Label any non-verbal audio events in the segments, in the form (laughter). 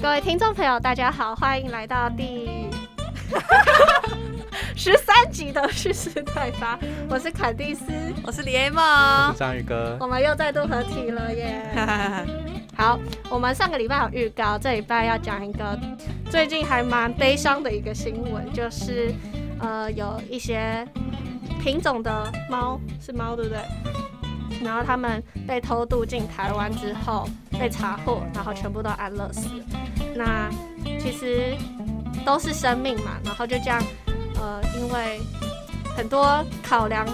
各位听众朋友，大家好，欢迎来到第 (laughs) 十三集的蓄势待发。我是坎蒂斯，我是李 A 我梦是。章鱼哥我，们又再度合体了耶！(laughs) 好，我们上个礼拜有预告，这礼拜要讲一个最近还蛮悲伤的一个新闻，就是呃有一些品种的猫是猫对不对？然后他们被偷渡进台湾之后被查获，然后全部都安乐死。那其实都是生命嘛，然后就这样呃因为很多考量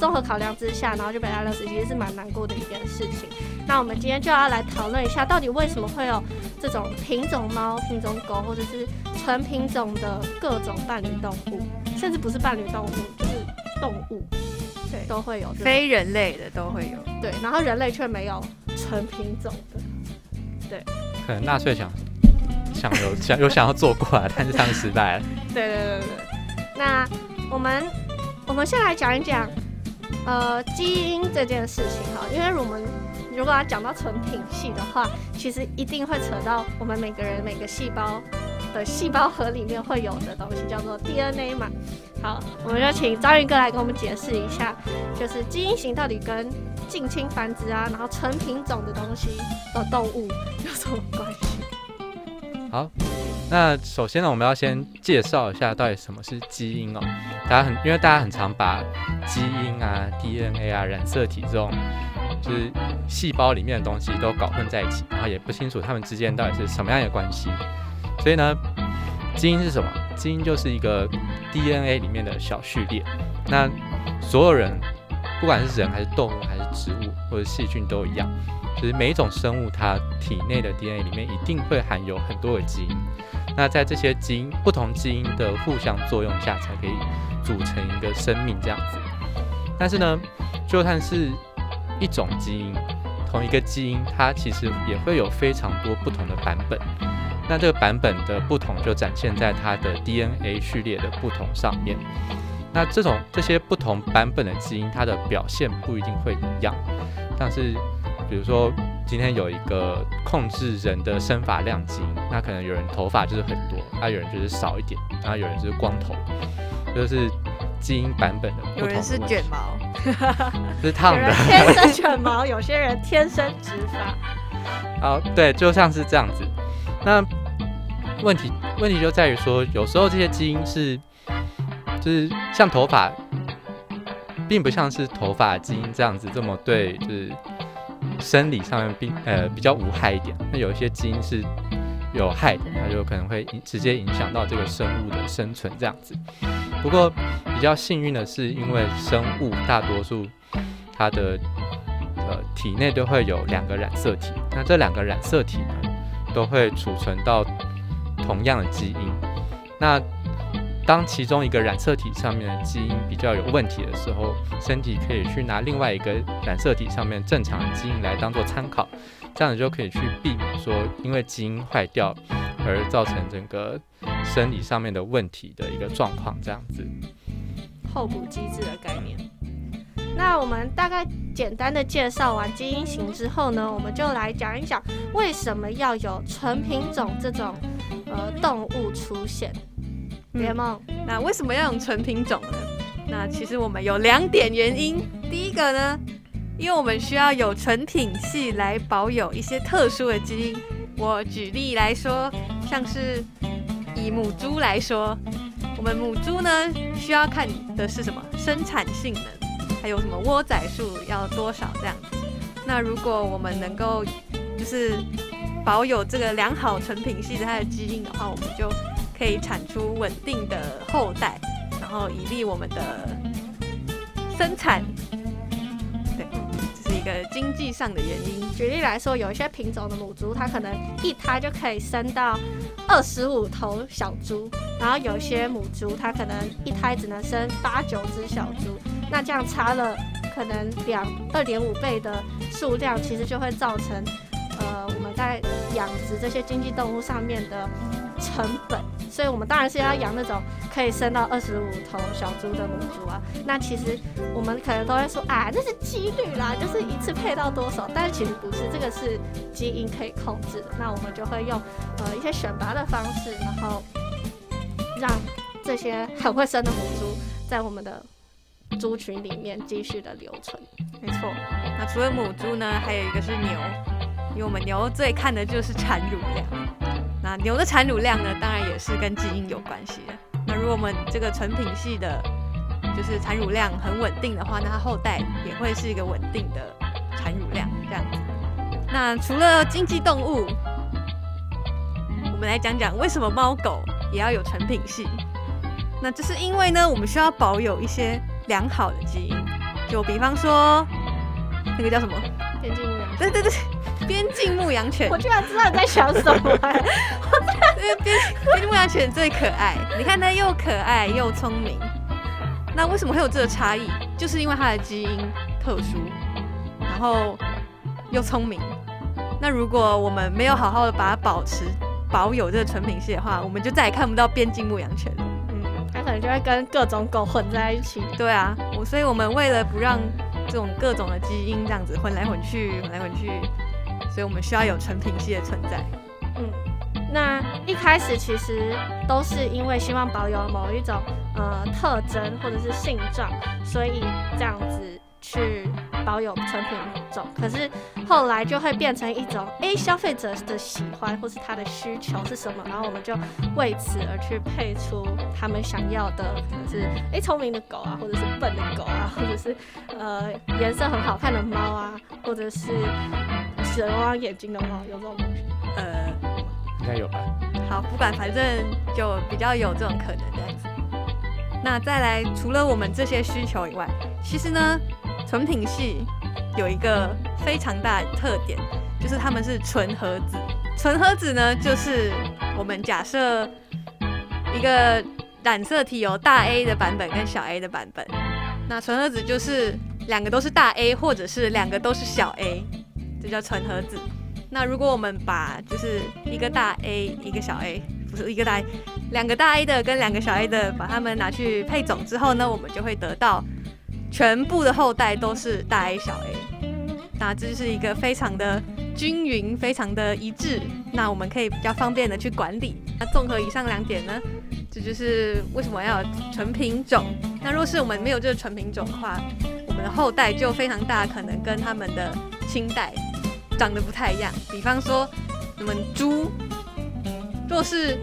综合考量之下，然后就被安乐死，其实是蛮难过的一件事情。那我们今天就要来讨论一下，到底为什么会有这种品种猫、品种狗，或者是纯品种的各种伴侣动物，甚至不是伴侣动物，就是动物，对都会有非人类的都会有。对，然后人类却没有纯品种的。对可能纳粹想想有 (laughs) 想有想要做过来，但是他们失败了。(laughs) 对对对对对。那我们我们先来讲一讲，呃，基因这件事情哈，因为我们如果要讲到纯品系的话，其实一定会扯到我们每个人每个细胞的细胞核里面会有的东西，叫做 DNA 嘛。好，我们就请章鱼哥来跟我们解释一下，就是基因型到底跟近亲繁殖啊，然后纯品种的东西的动物有什么关系？好，那首先呢，我们要先介绍一下到底什么是基因哦。大家很因为大家很常把基因啊、DNA 啊、染色体这种就是细胞里面的东西都搞混在一起，然后也不清楚它们之间到底是什么样的关系。所以呢，基因是什么？基因就是一个 DNA 里面的小序列。那所有人，不管是人还是动物还是植物或者细菌都一样，就是每一种生物它体内的 DNA 里面一定会含有很多的基因。那在这些基因不同基因的互相作用下，才可以组成一个生命这样子。但是呢，就算是一种基因，同一个基因，它其实也会有非常多不同的版本。那这个版本的不同，就展现在它的 DNA 序列的不同上面。那这种这些不同版本的基因，它的表现不一定会一样。但是比如说，今天有一个控制人的生发量基因，那可能有人头发就是很多，那有人就是少一点，然后有人就是光头，就是基因版本的不同有人是卷毛，(laughs) 是烫的有人。天生卷毛，有些人天生直发。好，对，就像是这样子。那问题问题就在于说，有时候这些基因是，就是像头发，并不像是头发基因这样子这么对，就是生理上面并呃比较无害一点。那有一些基因是有害的，它就可能会直接影响到这个生物的生存这样子。不过比较幸运的是，因为生物大多数它的呃体内都会有两个染色体，那这两个染色体呢都会储存到同样的基因。那当其中一个染色体上面的基因比较有问题的时候，身体可以去拿另外一个染色体上面正常的基因来当做参考，这样子就可以去避免说因为基因坏掉而造成整个生理上面的问题的一个状况，这样子。候补机制的概念。那我们大概简单的介绍完基因型之后呢，我们就来讲一讲为什么要有纯品种这种呃动物出现。别梦，那为什么要用纯品种呢？那其实我们有两点原因。第一个呢，因为我们需要有纯品系来保有一些特殊的基因。我举例来说，像是以母猪来说，我们母猪呢需要看的是什么生产性能，还有什么窝仔数要多少这样子。那如果我们能够就是保有这个良好纯品系的它的基因的话，我们就可以产出稳定的后代，然后以利我们的生产。经济上的原因。举例来说，有一些品种的母猪，它可能一胎就可以生到二十五头小猪，然后有些母猪它可能一胎只能生八九只小猪，那这样差了可能两二点五倍的数量，其实就会造成呃我们在养殖这些经济动物上面的成本所以我们当然是要养那种可以生到二十五头小猪的母猪啊。那其实我们可能都会说啊，那是几率啦，就是一次配到多少，但是其实不是，这个是基因可以控制的。那我们就会用呃一些选拔的方式，然后让这些很会生的母猪在我们的猪群里面继续的留存。没错。那除了母猪呢，还有一个是牛，因为我们牛最看的就是产乳量。那牛的产乳量呢，当然也是跟基因有关系的。那如果我们这个纯品系的，就是产乳量很稳定的话，那它后代也会是一个稳定的产乳量这样子。那除了经济动物，我们来讲讲为什么猫狗也要有纯品系。那这是因为呢，我们需要保有一些良好的基因，就比方说那个叫什么？边境牧羊犬。对对对，边境牧羊犬。我居然知道你在想什么、欸，因为边边境牧羊犬最可爱，你看它又可爱又聪明。那为什么会有这个差异？就是因为它的基因特殊，然后又聪明。那如果我们没有好好的把它保持保有这个纯品系的话，我们就再也看不到边境牧羊犬了。嗯，它可能就会跟各种狗混在一起。对啊，我所以我们为了不让这种各种的基因这样子混来混去、混来混去，所以我们需要有纯品系的存在。嗯，那一开始其实都是因为希望保有某一种呃特征或者是性状，所以这样子去保有纯品种。可是后来就会变成一种，诶，消费者的喜欢或是他的需求是什么，然后我们就为此而去配出他们想要的，可能是诶聪明的狗啊，或者是笨的狗啊，或者是呃颜色很好看的猫啊，或者是蛇汪眼睛的话，有这种东西。呃，应该有吧？好，不管，反正就比较有这种可能这样子。那再来，除了我们这些需求以外，其实呢，纯品系有一个非常大的特点，就是他们是纯合子。纯合子呢，就是我们假设一个染色体有大 A 的版本跟小 A 的版本，那纯合子就是两个都是大 A，或者是两个都是小 A，这叫纯合子。那如果我们把就是一个大 A 一个小 A，不是一个大 A，两个大 A 的跟两个小 A 的，把它们拿去配种之后呢，我们就会得到全部的后代都是大 A 小 A。那这就是一个非常的均匀，非常的一致。那我们可以比较方便的去管理。那综合以上两点呢，这就是为什么要纯品种。那若是我们没有这个纯品种的话，我们的后代就非常大可能跟他们的亲代长得不太一样。比方说，我们猪，若是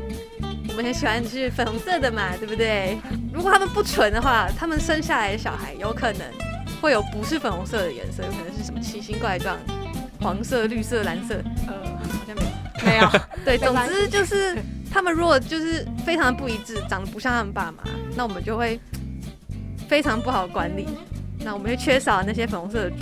我们很喜欢是粉红色的嘛，对不对？如果它们不纯的话，它们生下来的小孩有可能会有不是粉红色的颜色，有可能是什么奇形怪状，黄色、绿色、蓝色，呃，好像没有。没有，对，总之就是他们如果就是非常不一致，长得不像他们爸妈，那我们就会非常不好管理。那我们就缺少那些粉红色的猪，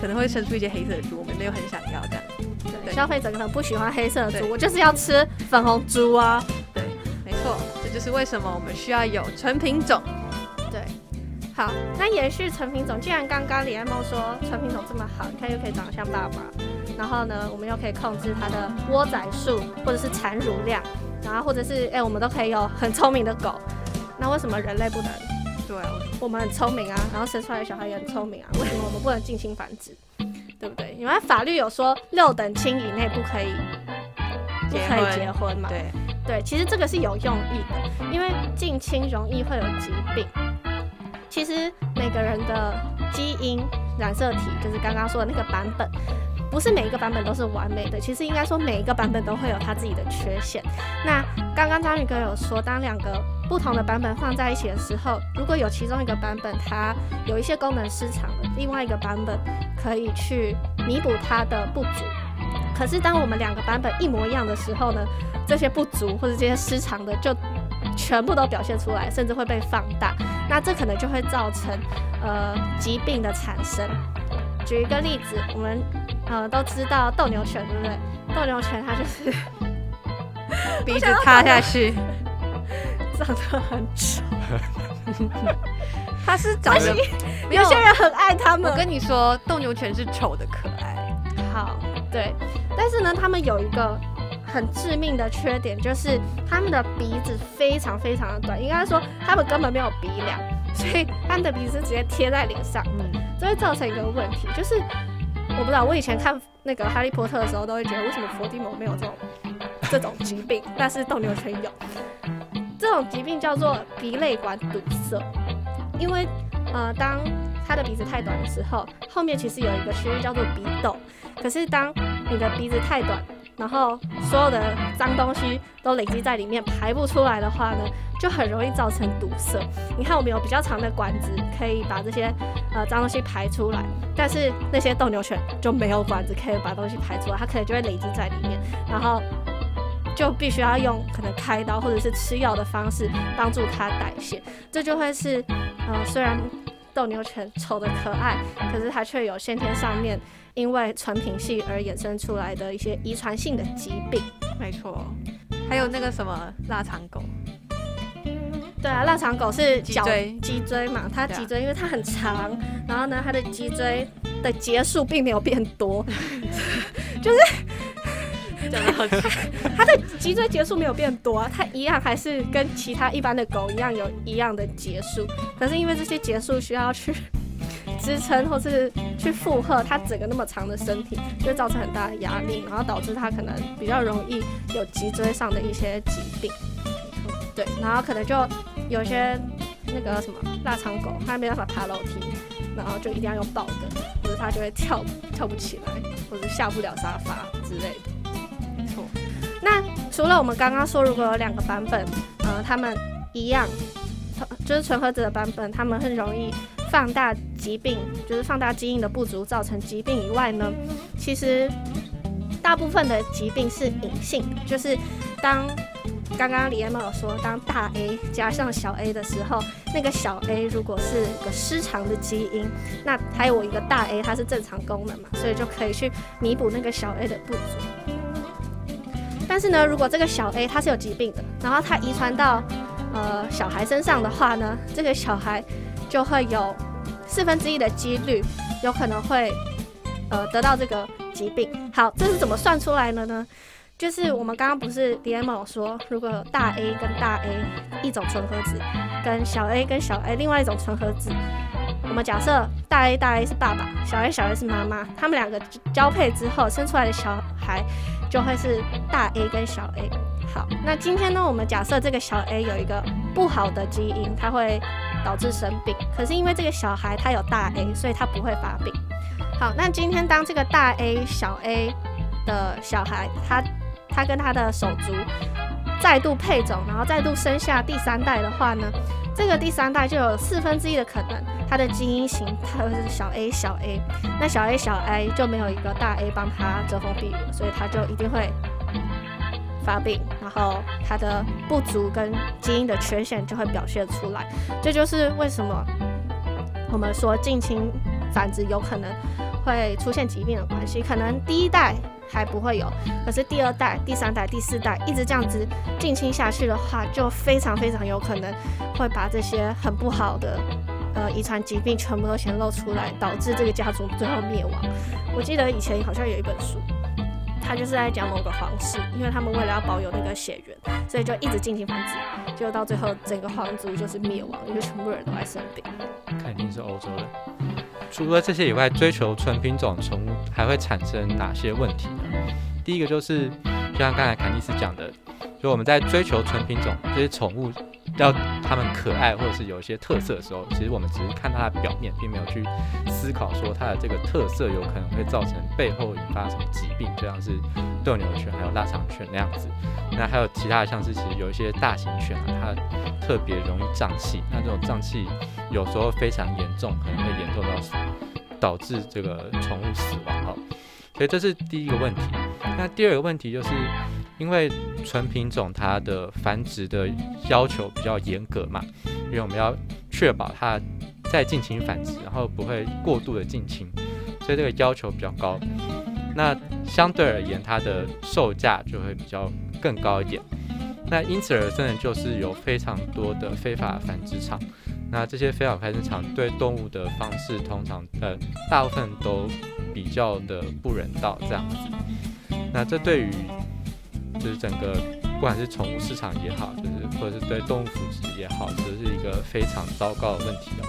可能会生出一些黑色的猪，我们没有很想要这样。对，对消费者可能不喜欢黑色的猪，我就是要吃粉红猪啊。对，没错，这就是为什么我们需要有纯品种。对，好，那延续纯品种，既然刚刚李爱梦说纯品种这么好，你看又可以长得像爸爸，然后呢，我们又可以控制它的窝仔数或者是产乳量，然后或者是哎、我们都可以有很聪明的狗，那为什么人类不能？对啊，我们很聪明啊，然后生出来的小孩也很聪明啊，为什么我们不能近亲繁殖？对不对？因为法律有说六等亲以内不可以不可以结婚嘛。对，对，其实这个是有用意的，因为近亲容易会有疾病。其实每个人的基因染色体，就是刚刚说的那个版本，不是每一个版本都是完美的。其实应该说每一个版本都会有它自己的缺陷。那刚刚章鱼哥有说，当两个不同的版本放在一起的时候，如果有其中一个版本它有一些功能失常了，另外一个版本可以去弥补它的不足。可是当我们两个版本一模一样的时候呢，这些不足或者这些失常的就全部都表现出来，甚至会被放大。那这可能就会造成呃疾病的产生。举一个例子，我们呃都知道斗牛犬，对不对？斗牛犬它就是鼻子塌下去，长得很丑，他是长得有有些人很爱他们我。跟你说，斗牛犬是丑的可爱。好，对，但是呢，他们有一个很致命的缺点，就是他们的鼻子非常非常的短，应该说他们根本没有鼻梁，所以他们的鼻子直接贴在脸上，这会造成一个问题，就是我不知道，我以前看那个哈利波特的时候，都会觉得为什么伏地魔没有这种这种疾病，但是斗牛犬有。这种疾病叫做鼻泪管堵塞，因为呃，当它的鼻子太短的时候，后面其实有一个区域叫做鼻窦，可是当你的鼻子太短，然后所有的脏东西都累积在里面排不出来的话呢，就很容易造成堵塞。你看我们有比较长的管子可以把这些呃脏东西排出来，但是那些斗牛犬就没有管子可以把东西排出来，它可能就会累积在里面，然后。就必须要用可能开刀或者是吃药的方式帮助它代谢，这就会是，呃，虽然斗牛犬丑的可爱，可是它却有先天上面因为纯品系而衍生出来的一些遗传性的疾病。没错，还有那个什么腊肠狗，对啊，腊肠狗是脊椎脊椎嘛，它脊椎因为它很长，然后呢，它的脊椎的节数并没有变多，(laughs) (laughs) 就是。它的 (laughs) 脊椎节数没有变多啊，它一样还是跟其他一般的狗一样有一样的节数，可是因为这些节数需要去 (laughs) 支撑或是去负荷它整个那么长的身体，就会造成很大的压力，然后导致它可能比较容易有脊椎上的一些疾病。对，然后可能就有些那个什么腊肠狗，它没办法爬楼梯，然后就一定要用抱的，或者它就会跳跳不起来，或者下不了沙发之类的。那除了我们刚刚说，如果有两个版本，呃，他们一样，就是纯合子的版本，他们很容易放大疾病，就是放大基因的不足造成疾病以外呢，其实大部分的疾病是隐性，就是当刚刚李 M 有说，当大 A 加上小 a 的时候，那个小 a 如果是个失常的基因，那还有我一个大 A 它是正常功能嘛，所以就可以去弥补那个小 a 的不足。但是呢，如果这个小 A 它是有疾病的，然后它遗传到呃小孩身上的话呢，这个小孩就会有四分之一的几率有可能会呃得到这个疾病。好，这是怎么算出来的呢？就是我们刚刚不是 D M 说，如果大 A 跟大 A 一种纯合子，跟小 A 跟小 A 另外一种纯合子，我们假设大 A 大 A 是爸爸，小 A 小 A 是妈妈，他们两个交配之后生出来的小孩。就会是大 A 跟小 A。好，那今天呢，我们假设这个小 A 有一个不好的基因，它会导致生病。可是因为这个小孩他有大 A，所以他不会发病。好，那今天当这个大 A 小 A 的小孩，他他跟他的手足再度配种，然后再度生下第三代的话呢，这个第三代就有四分之一的可能。它的基因型它会是小 a 小 a，那小 a 小 a 就没有一个大 A 帮它遮风避雨，所以它就一定会发病，然后它的不足跟基因的缺陷就会表现出来。这就是为什么我们说近亲繁殖有可能会出现疾病的关系。可能第一代还不会有，可是第二代、第三代、第四代一直这样子近亲下去的话，就非常非常有可能会把这些很不好的。呃，遗传疾病全部都显露出来，导致这个家族最后灭亡。我记得以前好像有一本书，他就是在讲某个皇室，因为他们为了要保有那个血缘，所以就一直进行繁殖，结果到最后整个皇族就是灭亡，因为全部人都在生病。肯定是欧洲的。除了这些以外，追求纯品种宠物还会产生哪些问题呢？第一个就是，就像刚才凯蒂斯讲的，就我们在追求纯品种这些宠物。要它们可爱或者是有一些特色的时候，其实我们只是看它的表面，并没有去思考说它的这个特色有可能会造成背后引发什么疾病，就像是斗牛犬还有腊肠犬那样子。那还有其他的，像是其实有一些大型犬啊，它特别容易胀气，那这种胀气有时候非常严重，可能会严重到导致这个宠物死亡哈。所以这是第一个问题。那第二个问题就是。因为纯品种它的繁殖的要求比较严格嘛，因为我们要确保它在近亲繁殖，然后不会过度的近亲，所以这个要求比较高。那相对而言，它的售价就会比较更高一点。那因此而生的就是有非常多的非法繁殖场。那这些非法繁殖场对动物的方式，通常呃大部分都比较的不人道这样子。那这对于就是整个不管是宠物市场也好，就是或者是对动物福祉也好，这是一个非常糟糕的问题哦。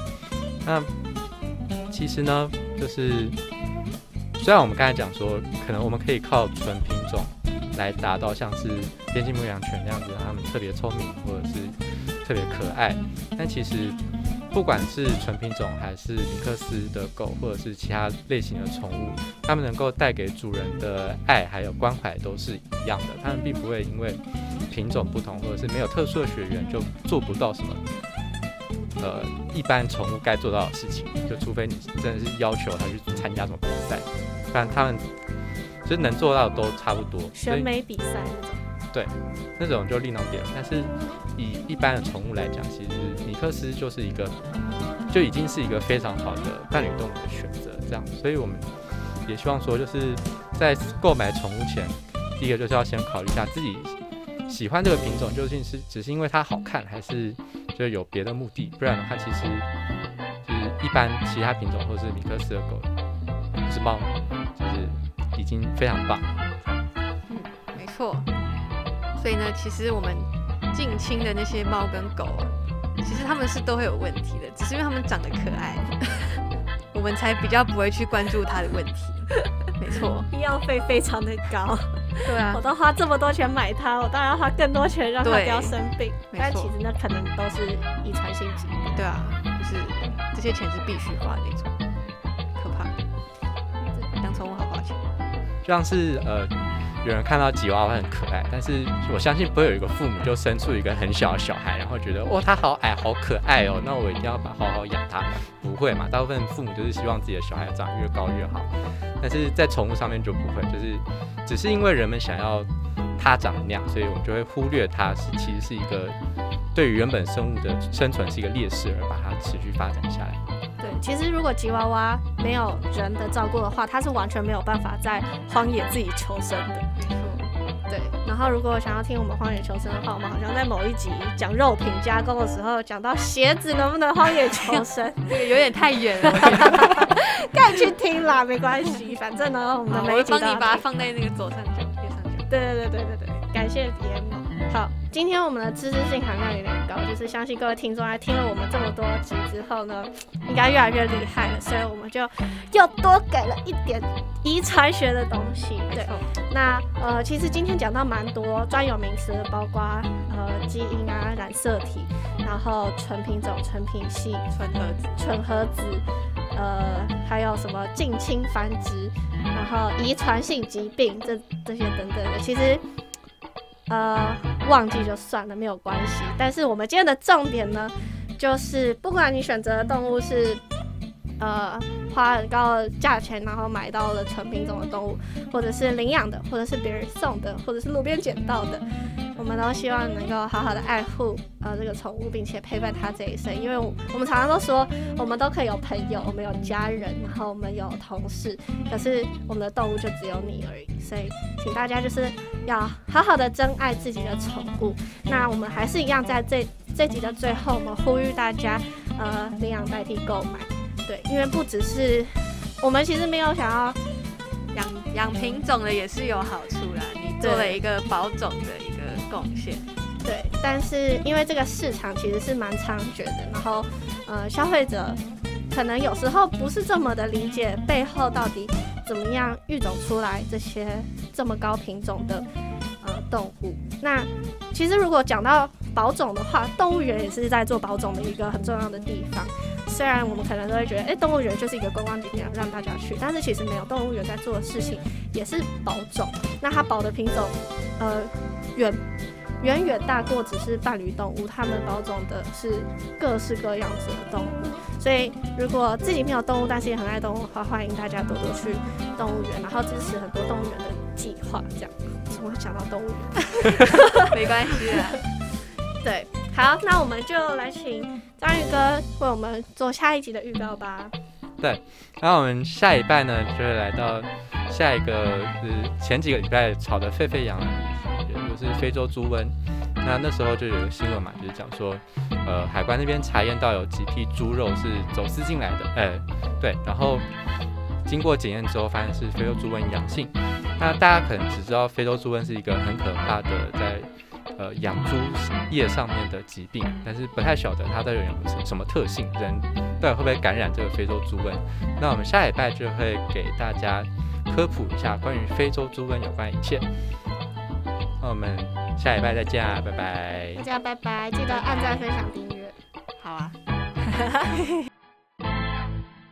那其实呢，就是虽然我们刚才讲说，可能我们可以靠纯品种来达到像是边境牧羊犬那样子，它们特别聪明或者是特别可爱，但其实。不管是纯品种还是尼克斯的狗，或者是其他类型的宠物，它们能够带给主人的爱还有关怀都是一样的。它们并不会因为品种不同，或者是没有特殊的血缘就做不到什么，呃，一般宠物该做到的事情。就除非你真的是要求它去参加什么比赛，不然它们其实能做到的都差不多。选美比赛那种。对，那种就另当别论。但是以一般的宠物来讲，其实米克斯就是一个，就已经是一个非常好的伴侣动物的选择。这样，所以我们也希望说，就是在购买宠物前，第一个就是要先考虑一下自己喜欢这个品种究竟是只是因为它好看，还是就有别的目的。不然的话，其实就是一般其他品种或者是米克斯的狗，或是猫，就是已经非常棒。嗯，没错。所以呢，其实我们近亲的那些猫跟狗啊，其实他们是都会有问题的，只是因为它们长得可爱，(laughs) 我们才比较不会去关注它的问题。没错，医药费非常的高。对啊，我都花这么多钱买它，我当然要花更多钱让它不要生病。但其实那可能都是遗传性疾病。对啊，就是这些钱是必须花的那种，可怕。养宠物好花钱。就像是呃。有人看到吉娃娃很可爱，但是我相信不会有一个父母就生出一个很小的小孩，然后觉得哇，他好矮，好可爱哦，那我一定要把好好养他。不会嘛？大部分父母就是希望自己的小孩长越高越好。但是在宠物上面就不会，就是只是因为人们想要它长那样，所以我们就会忽略它是其实是一个对于原本生物的生存是一个劣势，而把它持续发展下来。对，其实如果吉娃娃没有人的照顾的话，它是完全没有办法在荒野自己求生的。对，然后如果想要听我们荒野求生的话，我们好像在某一集讲肉品加工的时候，讲到鞋子能不能荒野求生，(laughs) 这个有点太远了，(laughs) 赶紧去听啦，没关系，反正呢，我们每一集帮你把它放在那个左上角、右上角。对对对对对对，感谢 DM。好，今天我们的知识性含量有点高，就是相信各位听众在听了我们这么多集之后呢，应该越来越厉害了，所以我们就又多给了一点遗传学的东西。对，那呃，其实今天讲到蛮多专有名词，包括呃基因啊、染色体，然后纯品种、纯品系、纯合子、纯合子，呃，还有什么近亲繁殖，然后遗传性疾病这这些等等的，其实。呃，忘记就算了，没有关系。但是我们今天的重点呢，就是不管你选择的动物是。呃，花很高的价钱，然后买到了纯品种的动物，或者是领养的，或者是别人送的，或者是路边捡到的，们都希望能够好好的爱护呃这个宠物，并且陪伴它这一生。因为我们常常都说，我们都可以有朋友，我们有家人，然后我们有同事，可是我们的动物就只有你而已。所以，请大家就是要好好的珍爱自己的宠物。那我们还是一样，在这这集的最后，我们呼吁大家，呃，领养代替购买。对，因为不只是我们，其实没有想要养养品种的，也是有好处啦。你做了一个保种的一个贡献，对。但是因为这个市场其实是蛮猖獗的，然后呃，消费者可能有时候不是这么的理解背后到底怎么样育种出来这些这么高品种的呃动物。那其实如果讲到保种的话，动物园也是在做保种的一个很重要的地方。虽然我们可能都会觉得，哎，动物园就是一个观光景点，让大家去，但是其实没有，动物园在做的事情也是保种。那它保的品种，呃，远远远大过只是伴侣动物，他们包种的是各式各样子的动物。所以，如果自己没有动物，但是也很爱动物的话，欢迎大家多多去动物园，然后支持很多动物园的计划。这样，怎么会讲到动物园？(laughs) 没关系的。(laughs) 对。好，那我们就来请章鱼哥为我们做下一集的预告吧。对，那我们下一拜呢，就会来到下一个，呃前几个礼拜吵得沸沸扬扬的，就是非洲猪瘟。那那时候就有个新闻嘛，就是讲说，呃，海关那边查验到有几批猪肉是走私进来的，哎，对，然后经过检验之后，发现是非洲猪瘟阳性。那大家可能只知道非洲猪瘟是一个很可怕的在呃养猪业上面的疾病，但是不太晓得它到底有什么特性，人到底会不会感染这个非洲猪瘟。那我们下礼拜就会给大家科普一下关于非洲猪瘟有关一切。那我们下礼拜再见啊，拜拜。大家拜拜，记得按赞、分享、订阅。好啊。(laughs)